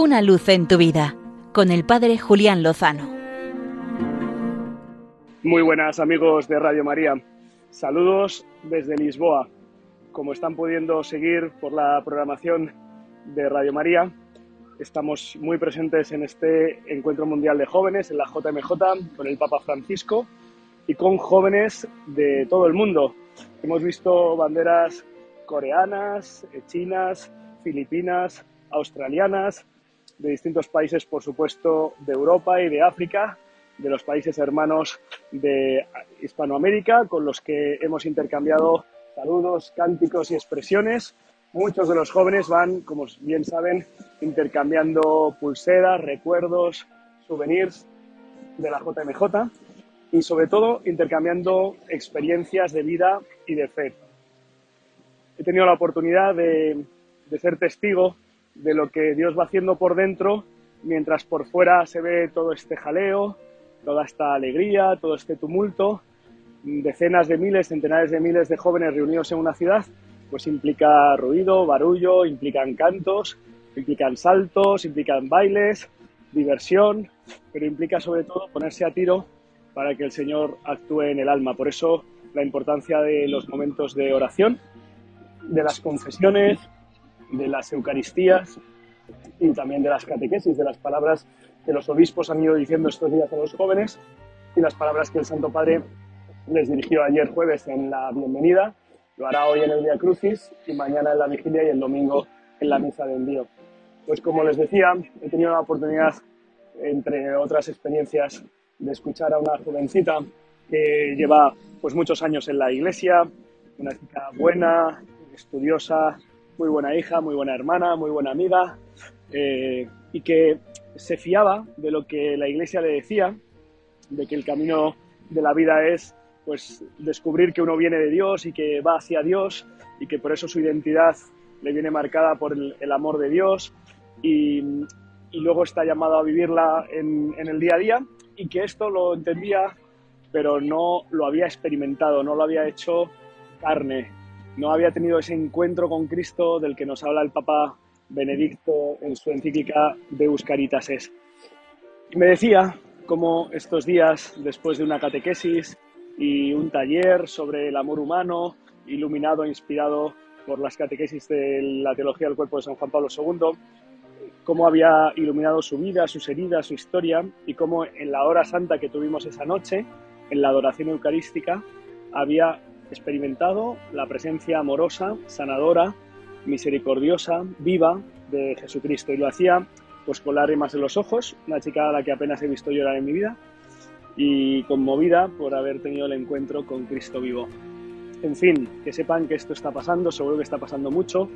Una luz en tu vida con el Padre Julián Lozano. Muy buenas amigos de Radio María. Saludos desde Lisboa. Como están pudiendo seguir por la programación de Radio María, estamos muy presentes en este Encuentro Mundial de Jóvenes, en la JMJ, con el Papa Francisco y con jóvenes de todo el mundo. Hemos visto banderas coreanas, chinas, filipinas, australianas, de distintos países, por supuesto, de Europa y de África, de los países hermanos de Hispanoamérica, con los que hemos intercambiado saludos, cánticos y expresiones. Muchos de los jóvenes van, como bien saben, intercambiando pulseras, recuerdos, souvenirs de la JMJ y sobre todo intercambiando experiencias de vida y de fe. He tenido la oportunidad de, de ser testigo de lo que Dios va haciendo por dentro, mientras por fuera se ve todo este jaleo, toda esta alegría, todo este tumulto, decenas de miles, centenares de miles de jóvenes reunidos en una ciudad, pues implica ruido, barullo, implican cantos, implican saltos, implican bailes, diversión, pero implica sobre todo ponerse a tiro para que el Señor actúe en el alma. Por eso la importancia de los momentos de oración, de las confesiones, de las Eucaristías y también de las catequesis, de las palabras que los obispos han ido diciendo estos días a los jóvenes y las palabras que el Santo Padre les dirigió ayer jueves en la bienvenida, lo hará hoy en el Día Crucis y mañana en la vigilia y el domingo en la misa de envío. Pues como les decía, he tenido la oportunidad, entre otras experiencias, de escuchar a una jovencita que lleva pues muchos años en la iglesia, una chica buena, estudiosa, muy buena hija, muy buena hermana, muy buena amiga, eh, y que se fiaba de lo que la iglesia le decía, de que el camino de la vida es pues descubrir que uno viene de Dios y que va hacia Dios y que por eso su identidad le viene marcada por el, amor de Dios y, y, luego está llamado a vivirla en, en el día a día y que esto lo entendía pero no lo había experimentado, no lo había hecho carne, no había tenido ese encuentro con Cristo del que nos habla el Papa Benedicto en su encíclica de Caritas es. Y me decía cómo estos días, después de una catequesis y un taller sobre el amor humano, iluminado e inspirado por las catequesis de la teología del cuerpo de San Juan Pablo II, cómo había iluminado su vida, sus heridas, su historia y cómo en la hora santa que tuvimos esa noche, en la adoración eucarística, había experimentado la presencia amorosa, sanadora, misericordiosa, viva de Jesucristo. Y lo hacía pues con lágrimas en los ojos, una chica a la que apenas he visto llorar en mi vida, y conmovida por haber tenido el encuentro con Cristo vivo. En fin, que sepan que esto está pasando, seguro que está pasando mucho.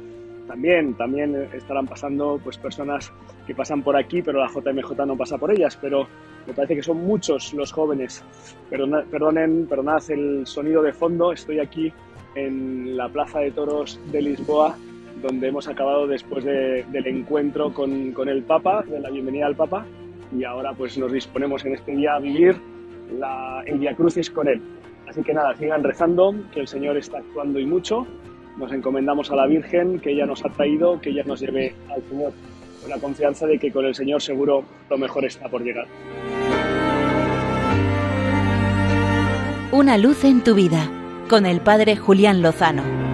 También, también estarán pasando pues personas que pasan por aquí, pero la JMJ no pasa por ellas, pero me parece que son muchos los jóvenes. perdonen, perdonad el sonido de fondo. Estoy aquí en la Plaza de Toros de Lisboa, donde hemos acabado después del encuentro con, con, el Papa, de la bienvenida al Papa, y ahora pues nos disponemos en este día a vivir la, el Via Crucis con él. Así que nada, sigan rezando, que el Señor está actuando y mucho. Nos encomendamos a la Virgen, que ella nos ha traído, que ella nos lleve al Señor, con la confianza de que con el Señor seguro lo mejor está por llegar. Una luz en tu vida con el Padre Julián Lozano.